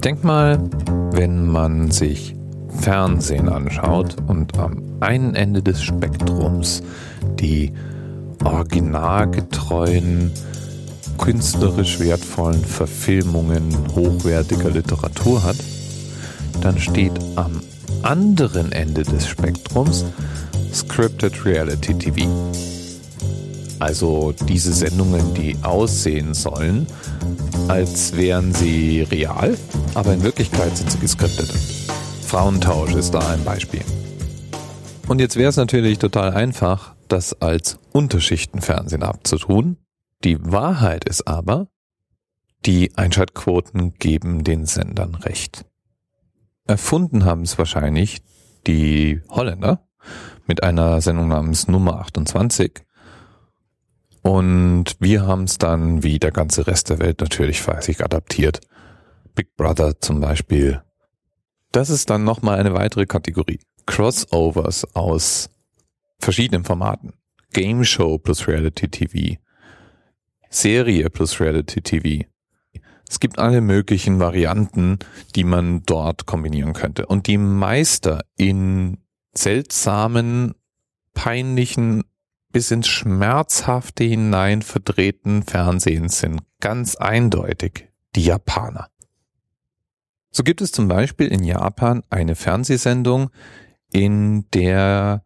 Ich denke mal, wenn man sich Fernsehen anschaut und am einen Ende des Spektrums die originalgetreuen, künstlerisch wertvollen Verfilmungen hochwertiger Literatur hat, dann steht am anderen Ende des Spektrums Scripted Reality TV. Also diese Sendungen, die aussehen sollen, als wären sie real, aber in Wirklichkeit sind sie geskriptet. Frauentausch ist da ein Beispiel. Und jetzt wäre es natürlich total einfach, das als Unterschichtenfernsehen abzutun. Die Wahrheit ist aber, die Einschaltquoten geben den Sendern recht. Erfunden haben es wahrscheinlich die Holländer mit einer Sendung namens Nummer 28. Und wir haben es dann, wie der ganze Rest der Welt, natürlich fleißig adaptiert. Big Brother zum Beispiel. Das ist dann nochmal eine weitere Kategorie. Crossovers aus verschiedenen Formaten. Game Show plus Reality TV. Serie plus Reality TV. Es gibt alle möglichen Varianten, die man dort kombinieren könnte. Und die Meister in seltsamen, peinlichen, bis ins Schmerzhafte hinein verdrehten Fernsehen sind ganz eindeutig die Japaner. So gibt es zum Beispiel in Japan eine Fernsehsendung, in der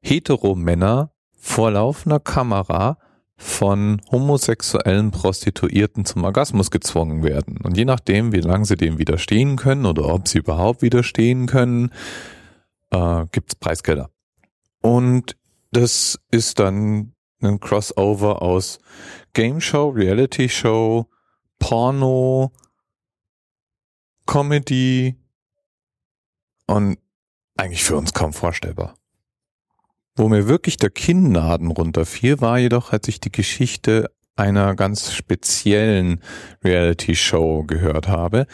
Heteromänner vor laufender Kamera von homosexuellen Prostituierten zum Orgasmus gezwungen werden. Und je nachdem, wie lange sie dem widerstehen können oder ob sie überhaupt widerstehen können, äh, gibt's Preisgelder. Und das ist dann ein Crossover aus Game Show, Reality Show, Porno, Comedy und eigentlich für uns kaum vorstellbar. Wo mir wirklich der Kinnladen runterfiel, war jedoch, als ich die Geschichte einer ganz speziellen Reality-Show gehört habe,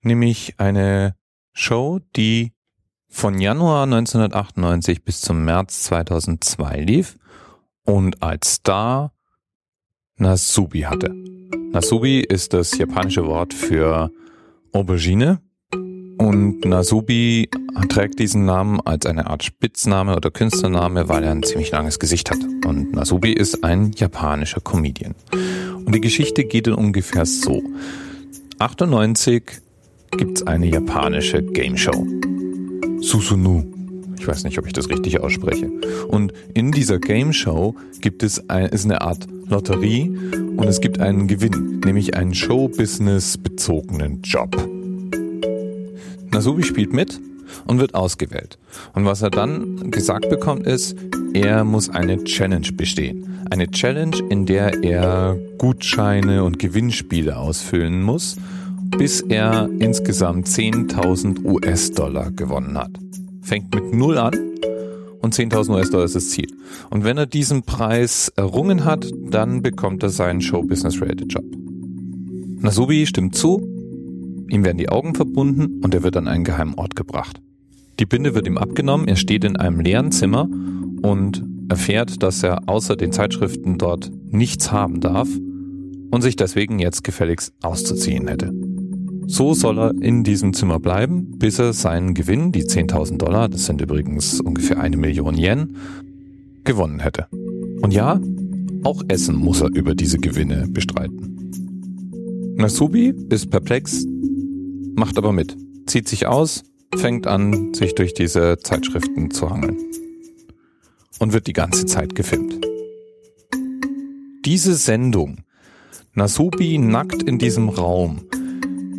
nämlich eine Show, die von Januar 1998 bis zum März 2002 lief und als Star Nasubi hatte. Nasubi ist das japanische Wort für Aubergine und Nasubi trägt diesen Namen als eine Art Spitzname oder Künstlername, weil er ein ziemlich langes Gesicht hat. Und Nasubi ist ein japanischer Comedian. Und die Geschichte geht dann ungefähr so. 98 gibt's eine japanische Game Show. Susunu. Ich weiß nicht, ob ich das richtig ausspreche. Und in dieser Game Show gibt es ein, ist eine Art Lotterie und es gibt einen Gewinn, nämlich einen Showbusiness bezogenen Job. Nasubi spielt mit und wird ausgewählt. Und was er dann gesagt bekommt, ist, er muss eine Challenge bestehen. Eine Challenge, in der er Gutscheine und Gewinnspiele ausfüllen muss, bis er insgesamt 10.000 US-Dollar gewonnen hat. Fängt mit Null an und 10.000 US-Dollar ist das Ziel. Und wenn er diesen Preis errungen hat, dann bekommt er seinen Show-Business-Related-Job. Nasubi stimmt zu Ihm werden die Augen verbunden und er wird an einen geheimen Ort gebracht. Die Binde wird ihm abgenommen, er steht in einem leeren Zimmer und erfährt, dass er außer den Zeitschriften dort nichts haben darf und sich deswegen jetzt gefälligst auszuziehen hätte. So soll er in diesem Zimmer bleiben, bis er seinen Gewinn, die 10.000 Dollar, das sind übrigens ungefähr eine Million Yen, gewonnen hätte. Und ja, auch Essen muss er über diese Gewinne bestreiten. Nasubi ist perplex, macht aber mit, zieht sich aus, fängt an, sich durch diese Zeitschriften zu hangeln und wird die ganze Zeit gefilmt. Diese Sendung, Nasubi nackt in diesem Raum,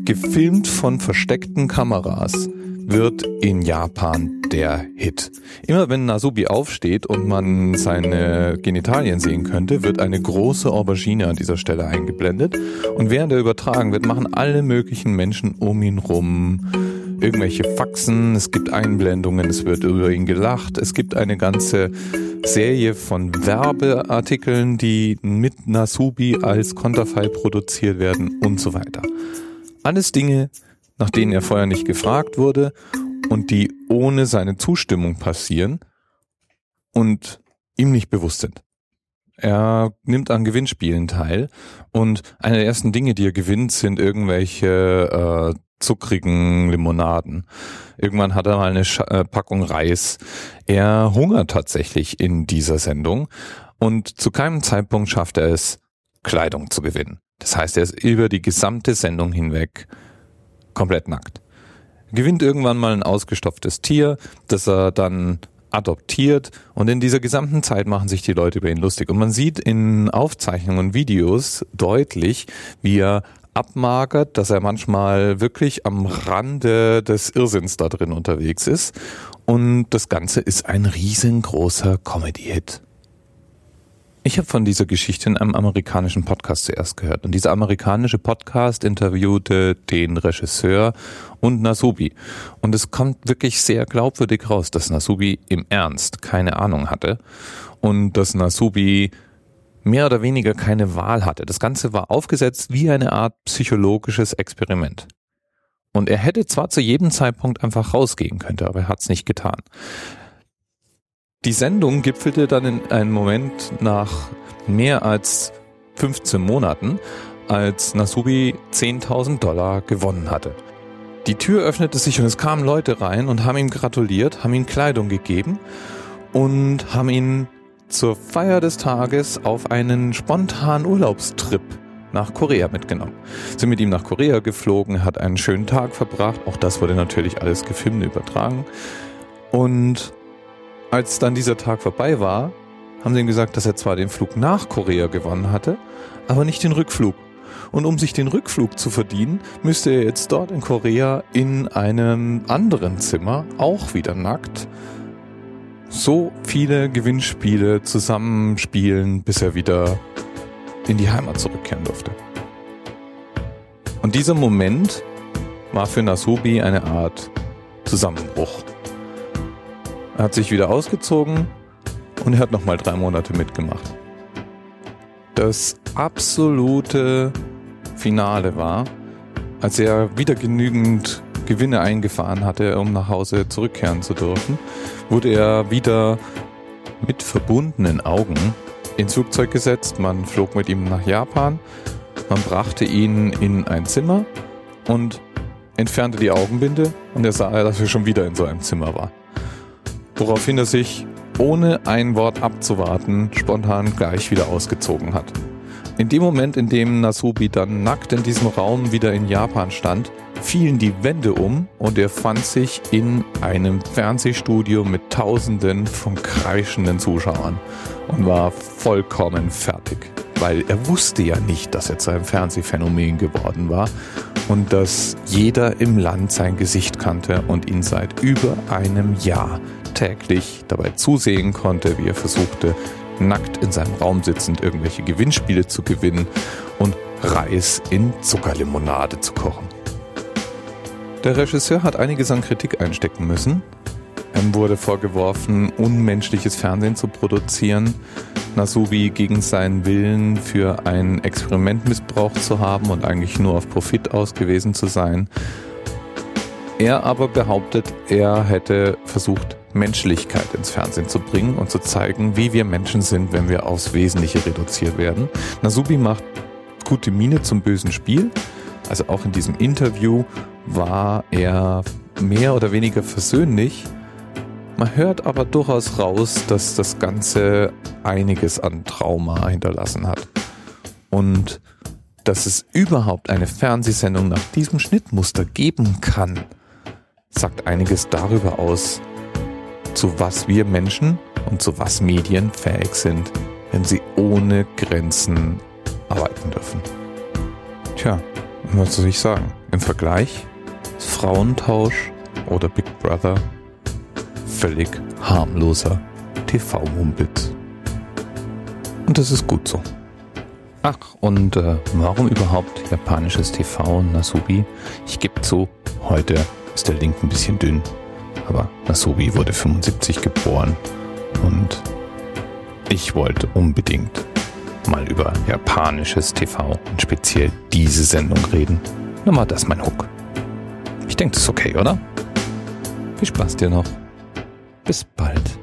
gefilmt von versteckten Kameras, wird in Japan der Hit. Immer wenn Nasubi aufsteht und man seine Genitalien sehen könnte, wird eine große Aubergine an dieser Stelle eingeblendet. Und während er übertragen wird, machen alle möglichen Menschen um ihn rum irgendwelche Faxen, es gibt Einblendungen, es wird über ihn gelacht, es gibt eine ganze Serie von Werbeartikeln, die mit Nasubi als Konterfei produziert werden und so weiter. Alles Dinge, nach denen er vorher nicht gefragt wurde und die ohne seine Zustimmung passieren und ihm nicht bewusst sind. Er nimmt an Gewinnspielen teil und eine der ersten Dinge, die er gewinnt, sind irgendwelche äh, zuckrigen Limonaden. Irgendwann hat er mal eine Sch äh, Packung Reis. Er hungert tatsächlich in dieser Sendung und zu keinem Zeitpunkt schafft er es, Kleidung zu gewinnen. Das heißt, er ist über die gesamte Sendung hinweg komplett nackt. Gewinnt irgendwann mal ein ausgestopftes Tier, das er dann adoptiert und in dieser gesamten Zeit machen sich die Leute über ihn lustig. Und man sieht in Aufzeichnungen und Videos deutlich, wie er abmagert, dass er manchmal wirklich am Rande des Irrsinns da drin unterwegs ist. Und das Ganze ist ein riesengroßer Comedy-Hit. Ich habe von dieser Geschichte in einem amerikanischen Podcast zuerst gehört. Und dieser amerikanische Podcast interviewte den Regisseur und Nasubi. Und es kommt wirklich sehr glaubwürdig raus, dass Nasubi im Ernst keine Ahnung hatte und dass Nasubi mehr oder weniger keine Wahl hatte. Das Ganze war aufgesetzt wie eine Art psychologisches Experiment. Und er hätte zwar zu jedem Zeitpunkt einfach rausgehen können, aber er hat es nicht getan. Die Sendung gipfelte dann in einem Moment nach mehr als 15 Monaten, als Nasubi 10.000 Dollar gewonnen hatte. Die Tür öffnete sich und es kamen Leute rein und haben ihm gratuliert, haben ihm Kleidung gegeben und haben ihn zur Feier des Tages auf einen spontanen Urlaubstrip nach Korea mitgenommen. Sind mit ihm nach Korea geflogen, hat einen schönen Tag verbracht. Auch das wurde natürlich alles gefilmt übertragen. Und als dann dieser Tag vorbei war, haben sie ihm gesagt, dass er zwar den Flug nach Korea gewonnen hatte, aber nicht den Rückflug. Und um sich den Rückflug zu verdienen, müsste er jetzt dort in Korea in einem anderen Zimmer, auch wieder nackt, so viele Gewinnspiele zusammenspielen, bis er wieder in die Heimat zurückkehren durfte. Und dieser Moment war für Nasubi eine Art Zusammenbruch. Hat sich wieder ausgezogen und er hat nochmal drei Monate mitgemacht. Das absolute Finale war, als er wieder genügend Gewinne eingefahren hatte, um nach Hause zurückkehren zu dürfen, wurde er wieder mit verbundenen Augen ins Flugzeug gesetzt. Man flog mit ihm nach Japan. Man brachte ihn in ein Zimmer und entfernte die Augenbinde und er sah, dass er schon wieder in so einem Zimmer war woraufhin er sich, ohne ein Wort abzuwarten, spontan gleich wieder ausgezogen hat. In dem Moment, in dem Nasubi dann nackt in diesem Raum wieder in Japan stand, fielen die Wände um und er fand sich in einem Fernsehstudio mit Tausenden von kreischenden Zuschauern und war vollkommen fertig, weil er wusste ja nicht, dass er zu einem Fernsehphänomen geworden war und dass jeder im Land sein Gesicht kannte und ihn seit über einem Jahr täglich dabei zusehen konnte, wie er versuchte, nackt in seinem Raum sitzend irgendwelche Gewinnspiele zu gewinnen und Reis in Zuckerlimonade zu kochen. Der Regisseur hat einiges an Kritik einstecken müssen. Ihm wurde vorgeworfen, unmenschliches Fernsehen zu produzieren, Nasubi gegen seinen Willen für ein Experiment missbraucht zu haben und eigentlich nur auf Profit ausgewiesen zu sein. Er aber behauptet, er hätte versucht, Menschlichkeit ins Fernsehen zu bringen und zu zeigen, wie wir Menschen sind, wenn wir aufs Wesentliche reduziert werden. Nasubi macht gute Miene zum bösen Spiel. Also auch in diesem Interview war er mehr oder weniger versöhnlich. Man hört aber durchaus raus, dass das Ganze einiges an Trauma hinterlassen hat. Und dass es überhaupt eine Fernsehsendung nach diesem Schnittmuster geben kann, sagt einiges darüber aus, zu was wir Menschen und zu was Medien fähig sind, wenn sie ohne Grenzen arbeiten dürfen. Tja, was soll ich sagen? Im Vergleich ist Frauentausch oder Big Brother völlig harmloser TV-Mumpitz. Und das ist gut so. Ach, und äh, warum überhaupt japanisches TV, Nasubi? Ich gebe zu, heute ist der Link ein bisschen dünn. Aber Nasubi wurde 75 geboren und ich wollte unbedingt mal über japanisches TV und speziell diese Sendung reden. Dann war das mein Hook. Ich denke, das ist okay, oder? Viel Spaß dir noch. Bis bald.